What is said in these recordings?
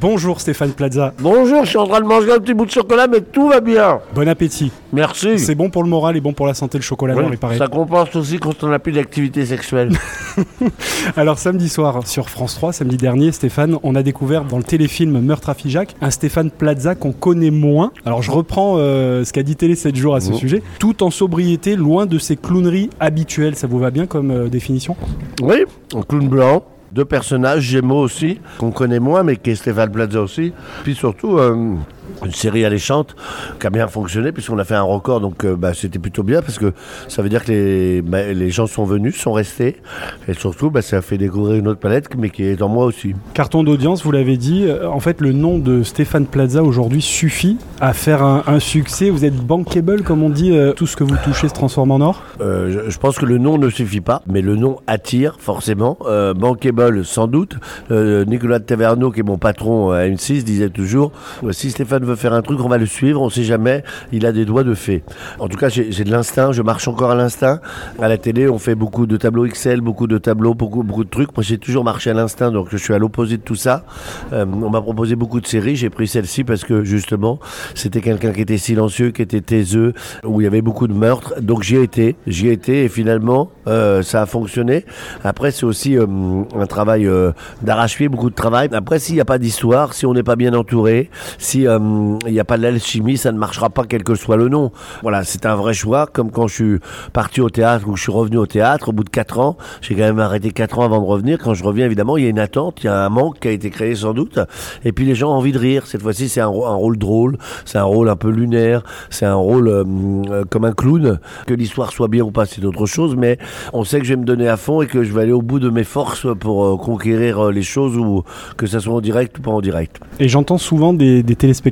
Bonjour Stéphane Plaza. Bonjour, je suis en train de manger un petit bout de chocolat, mais tout va bien. Bon appétit. Merci. C'est bon pour le moral et bon pour la santé le chocolat Oui, noir, il paraît. ça compense aussi quand on n'a plus d'activité sexuelle. Alors samedi soir sur France 3, samedi dernier, Stéphane, on a découvert dans le téléfilm Meurtre à Figeac un Stéphane Plaza qu'on connaît moins. Alors je reprends euh, ce qu'a dit Télé 7 jours à ce sujet. Tout en sobriété, loin de ses clowneries habituelles. Ça vous va bien comme euh, définition? Oui, un clown blanc. Deux personnages, Gémeaux aussi, qu'on connaît moins, mais qui est Stéphane Plaza aussi. Puis surtout, euh, une série alléchante qui a bien fonctionné, puisqu'on a fait un record, donc euh, bah, c'était plutôt bien, parce que ça veut dire que les, bah, les gens sont venus, sont restés. Et surtout, bah, ça a fait découvrir une autre palette, mais qui est en moi aussi. Carton d'audience, vous l'avez dit. Euh, En fait, le nom de Stéphane Plaza aujourd'hui suffit à faire un, un succès. Vous êtes bankable, comme on dit. euh, tout ce que vous touchez se transforme en or? Euh, je, je pense que le nom ne suffit pas, mais le nom attire forcément. Bankable, sans doute. Nicolas de Taverneau, qui est mon patron à M6, disait toujours si Stéphane veut faire un truc, on va le suivre, on sait jamais. Il a des doigts de fée. En tout cas, j'ai de l'instinct, je marche encore à l'instinct. À la télé, on fait beaucoup de tableaux Excel, beaucoup de tableaux, beaucoup, beaucoup de trucs. Moi, j'ai toujours marché à l'instinct, donc je suis à l'opposé de tout ça. Euh, on m'a proposé beaucoup de séries, j'ai pris celle-ci parce que justement, c'était quelqu'un qui était silencieux, qui était taiseux, où il y avait beaucoup de meurtres. Donc j'y ai été, j'y ai été et finalement, euh, ça a fonctionné. Après, c'est aussi euh, un travail d'arrache-pied, beaucoup de travail. Après, s'il n'y a pas d'histoire, si on n'est pas bien entouré, si il n'y a pas de l'alchimie, ça ne marchera pas quel que soit le nom. Voilà, c'est un vrai choix, comme quand je suis parti au théâtre ou je suis revenu au théâtre au bout de 4 ans. J'ai quand même arrêté 4 ans avant de revenir. Quand je reviens, évidemment, il y a une attente, il y a un manque qui a été créé sans doute. Et puis les gens ont envie de rire. Cette fois-ci, c'est un, rô- un rôle drôle, c'est un rôle un peu lunaire, c'est un rôle euh, euh, comme un clown. Que l'histoire soit bien ou pas, c'est autre chose, mais on sait que je vais me donner à fond et que je vais aller au bout de mes forces pour euh, conquérir euh, les choses, ou que ça soit en direct ou pas en direct. Et j'entends souvent des, des téléspectateurs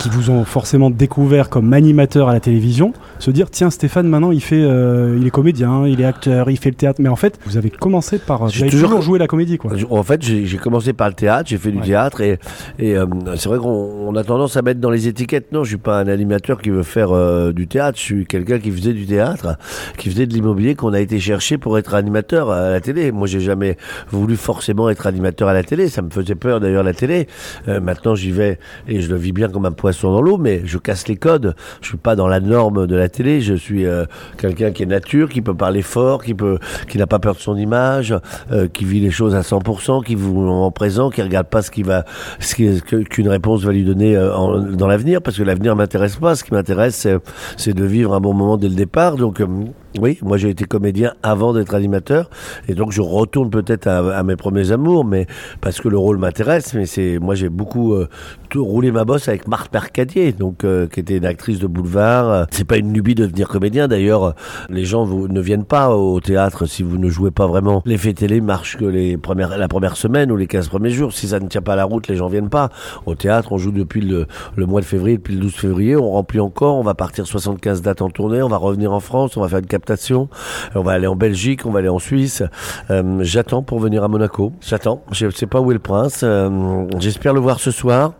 qui vous ont forcément découvert comme animateur à la télévision se dire tiens Stéphane maintenant il fait euh, il est comédien il est acteur il fait le théâtre mais en fait vous avez commencé par J'ai toujours- toujours joué la comédie quoi En fait, j'ai commencé par le théâtre, j'ai fait du Ouais. théâtre et, et euh, c'est vrai qu'on on a tendance à mettre dans les étiquettes. Non, je suis pas un animateur qui veut faire euh, du théâtre. Je suis quelqu'un qui faisait du théâtre, qui faisait de l'immobilier, qu'on a été chercher pour être animateur à la télé. Moi, j'ai jamais voulu forcément être animateur à la télé. Ça me faisait peur d'ailleurs la télé. Maintenant, j'y vais et je le vis bien comme un poisson dans l'eau, mais je casse les codes. Je suis pas dans la norme de la télé. Je suis euh, quelqu'un qui est nature, qui peut parler fort, qui peut, qui n'a pas peur de son image, euh, qui vit les choses à 100%, qui vous en présent, qui regarde pas ce qu'une réponse va lui donner euh, dans l'avenir, parce que l'avenir m'intéresse pas. Ce qui m'intéresse, c'est, de vivre un bon moment dès le départ. Donc oui, moi j'ai été comédien avant d'être animateur, et donc je retourne peut-être à, mes premiers amours, mais parce que le rôle m'intéresse. Mais c'est, moi j'ai beaucoup euh, tout roulé ma bosse avec Marthe Mercadier, donc euh, qui était une actrice de boulevard. Euh, C'est pas une lubie de devenir comédien. D'ailleurs, les gens ne viennent pas au théâtre si vous ne jouez pas vraiment. L'effet télé marche que les premières, la première semaine ou les 15 premiers jours. Si ça ne tient pas la route, les gens viennent pas. Au théâtre, on joue depuis le, le mois de février, depuis le 12 février. On remplit encore. On va partir 75 dates en tournée. On va revenir en France. On va faire une captation. On va aller en Belgique. On va aller en Suisse. Euh, J'attends pour venir à Monaco. J'attends. Je sais pas où est le prince. Euh, J'espère le voir ce soir.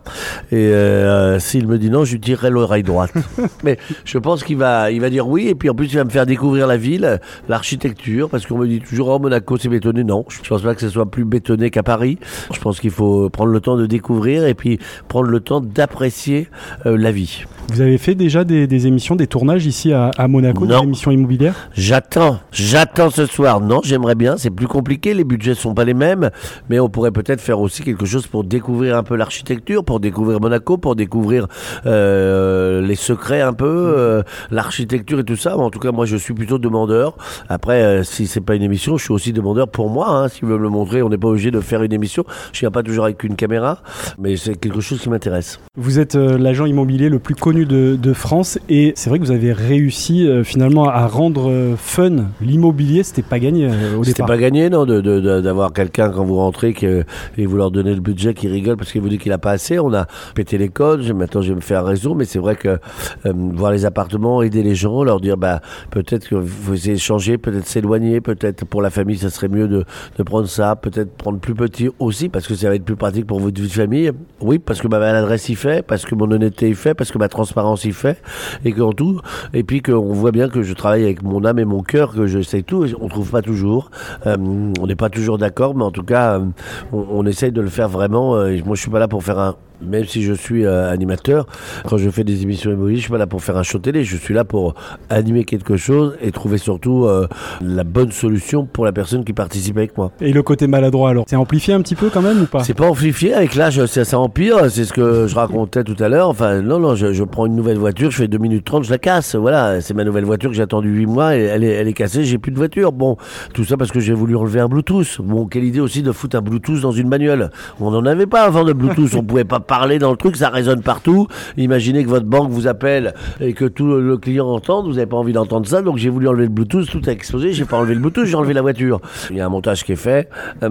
Et euh, s'il me dit non, je lui tirerai l'oreille droite. Mais je pense qu'il va, il va dire oui. Et puis en plus, il va me faire découvrir la ville, l'architecture, parce qu'on me dit toujours oh Monaco c'est bétonné. Non, je pense pas que ce soit plus bétonné qu'à Paris. Je pense qu'il faut prendre le temps de découvrir et puis prendre le temps d'apprécier la vie. Vous avez fait déjà des, des émissions des tournages ici à, à Monaco Non. des émissions immobilières? J'attends, j'attends ce soir. Non, j'aimerais bien. C'est plus compliqué. Les budgets sont pas les mêmes, mais on pourrait peut-être faire aussi quelque chose pour découvrir un peu l'architecture, pour découvrir Monaco, pour découvrir euh, les secrets un peu, euh, l'architecture et tout ça. En tout cas, moi, je suis plutôt demandeur. Après, euh, si c'est pas une émission, je suis aussi demandeur pour moi. Hein, S'il veut me le montrer, on n'est pas obligé de faire une émission. Je viens pas toujours avec une caméra, mais c'est quelque chose qui m'intéresse. Vous êtes euh, l'agent immobilier le plus connu de, de France et c'est vrai que vous avez réussi euh, finalement à rendre euh, fun l'immobilier. C'était pas gagné euh, au C'était départ. pas gagné, non, de- de- de- d'avoir quelqu'un quand vous rentrez que, et vous leur donnez le budget qui rigole parce qu'il vous dit qu'il a pas assez. On a pété les codes. Je- Maintenant, je vais me faire un réseau, mais c'est vrai que euh, voir les appartements, aider les gens, leur dire, bah, peut-être que vous essayez de changer, peut-être s'éloigner, peut-être pour la famille, ça serait mieux de, de prendre ça, peut-être prendre plus petit aussi parce que ça va être plus pratique pour votre vie de famille. Oui, parce que ma maladresse y fait, parce que mon honnêteté y fait, parce que ma transparence transparence il fait, et qu'en tout, et puis qu'on voit bien que je travaille avec mon âme et mon cœur, que je sais tout, on trouve pas toujours, euh, on n'est pas toujours d'accord, mais en tout cas, euh, on, on, essaye de le faire vraiment. Euh, moi, je suis pas là pour faire un même si je suis euh, animateur, quand je fais des émissions immobilières, je suis pas là pour faire un show télé, je suis là pour animer quelque chose et trouver surtout euh, la bonne solution pour la personne qui participe avec moi. Et le côté maladroit alors, c'est amplifié un petit peu quand même ou pas? C'est pas amplifié, avec l'âge ça, ça empire, c'est ce que je racontais tout à l'heure. Enfin non, non, je, je, prends une nouvelle voiture, je fais 2 minutes 30, je la casse, voilà, c'est ma nouvelle voiture que j'ai attendu 8 mois et elle est, elle est cassée, j'ai plus de voiture. Bon, tout ça parce que j'ai voulu enlever un Bluetooth. Bon, quelle idée aussi de foutre un Bluetooth dans une bagnole. On n'en avait pas avant de Bluetooth, on pouvait pas parler dans le truc, ça résonne partout. Imaginez que votre banque vous appelle et que tout le client entende, vous n'avez pas envie d'entendre ça, donc j'ai voulu enlever le Bluetooth, tout a explosé, j'ai pas enlevé le Bluetooth, j'ai enlevé la voiture. Il y a un montage qui est fait, euh,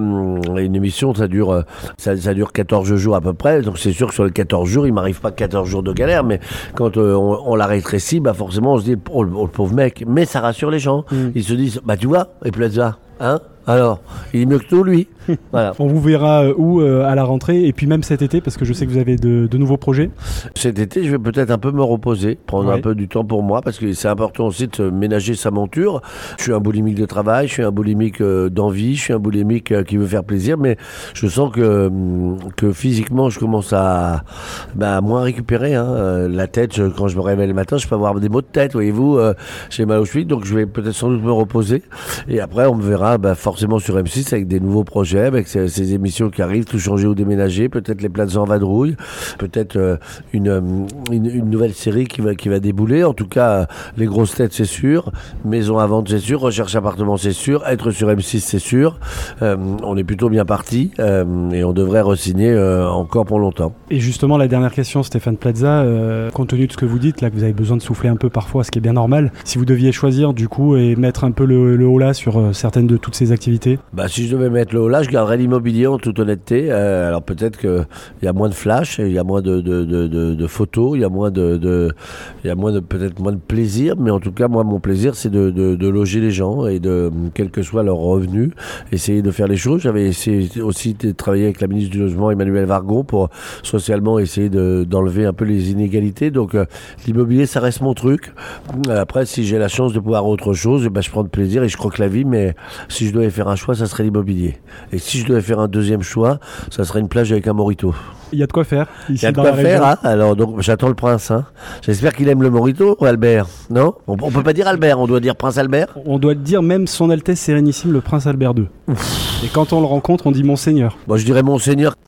une émission, ça dure, euh, ça, ça, dure 14 jours à peu près, donc c'est sûr que sur les 14 jours, il m'arrive pas 14 jours de galère, mais quand euh, on, on, la rétrécit, bah forcément on se dit, oh, le, oh, le pauvre mec, mais ça rassure les gens. Mm. Ils se disent, bah tu vois, et Plaza, hein? Alors, il est mieux que tout, lui. voilà. On vous verra euh, où euh, à la rentrée et puis même cet été parce que je sais que vous avez de, de nouveaux projets. Cet été, je vais peut-être un peu me reposer, prendre ouais. un peu du temps pour moi parce que c'est important aussi de ménager sa monture. Je suis un boulimique de travail, je suis un boulimique euh, d'envie, je suis un boulimique euh, qui veut faire plaisir, mais je sens que, que physiquement, je commence à bah, moins récupérer. Hein. La tête, je, quand je me réveille le matin, je peux avoir des maux de tête, voyez-vous. J'ai mal au cheville, donc je vais peut-être sans doute me reposer. Et après, on me verra bah, forcément sur M6 avec des nouveaux projets avec ces, émissions qui arrivent, tout changer ou déménager, peut-être les places en vadrouille, peut-être euh, une, une, une, nouvelle série qui va, qui va débouler. En tout cas, les grosses têtes, c'est sûr. Maison à vendre, c'est sûr. Recherche appartement, c'est sûr. Être sur M6, c'est sûr. Euh, on est plutôt bien parti euh, et on devrait re-signer encore pour longtemps. Et justement, la dernière question, Stéphane Plaza, compte tenu de ce que vous dites, là, que vous avez besoin de souffler un peu parfois, ce qui est bien normal, si vous deviez choisir du coup et mettre un peu le, le haut là sur certaines de toutes ces activités bah, Si je devais mettre le haut là, je garderais l'immobilier en toute honnêteté. Euh, alors peut-être qu'il y a moins de flash, il y a moins de, photos, il y a moins de, il de peut-être moins de plaisir, mais en tout cas moi mon plaisir c'est de, loger les gens et de quel que soit leur revenu, essayer de faire les choses. J'avais essayé aussi de travailler avec la ministre du logement Emmanuel Vargon pour socialement essayer d'enlever un peu les inégalités. Donc euh, l'immobilier ça reste mon truc. Après si j'ai la chance de pouvoir autre chose, ben, je prends de plaisir et je crois que la vie. Mais si je devais faire un choix, ça serait l'immobilier. Et si je devais faire un deuxième choix, ça serait une plage avec un morito. Il y a de quoi faire. Il y a de quoi faire. Hein Alors donc j'attends le prince. Hein. J'espère qu'il aime le morito, Albert. Non? On, on, peut pas dire Albert, on doit dire prince Albert? On doit dire même son Altesse Sérénissime le prince Albert II. Et quand on le rencontre, on dit monseigneur. Bon, je dirais monseigneur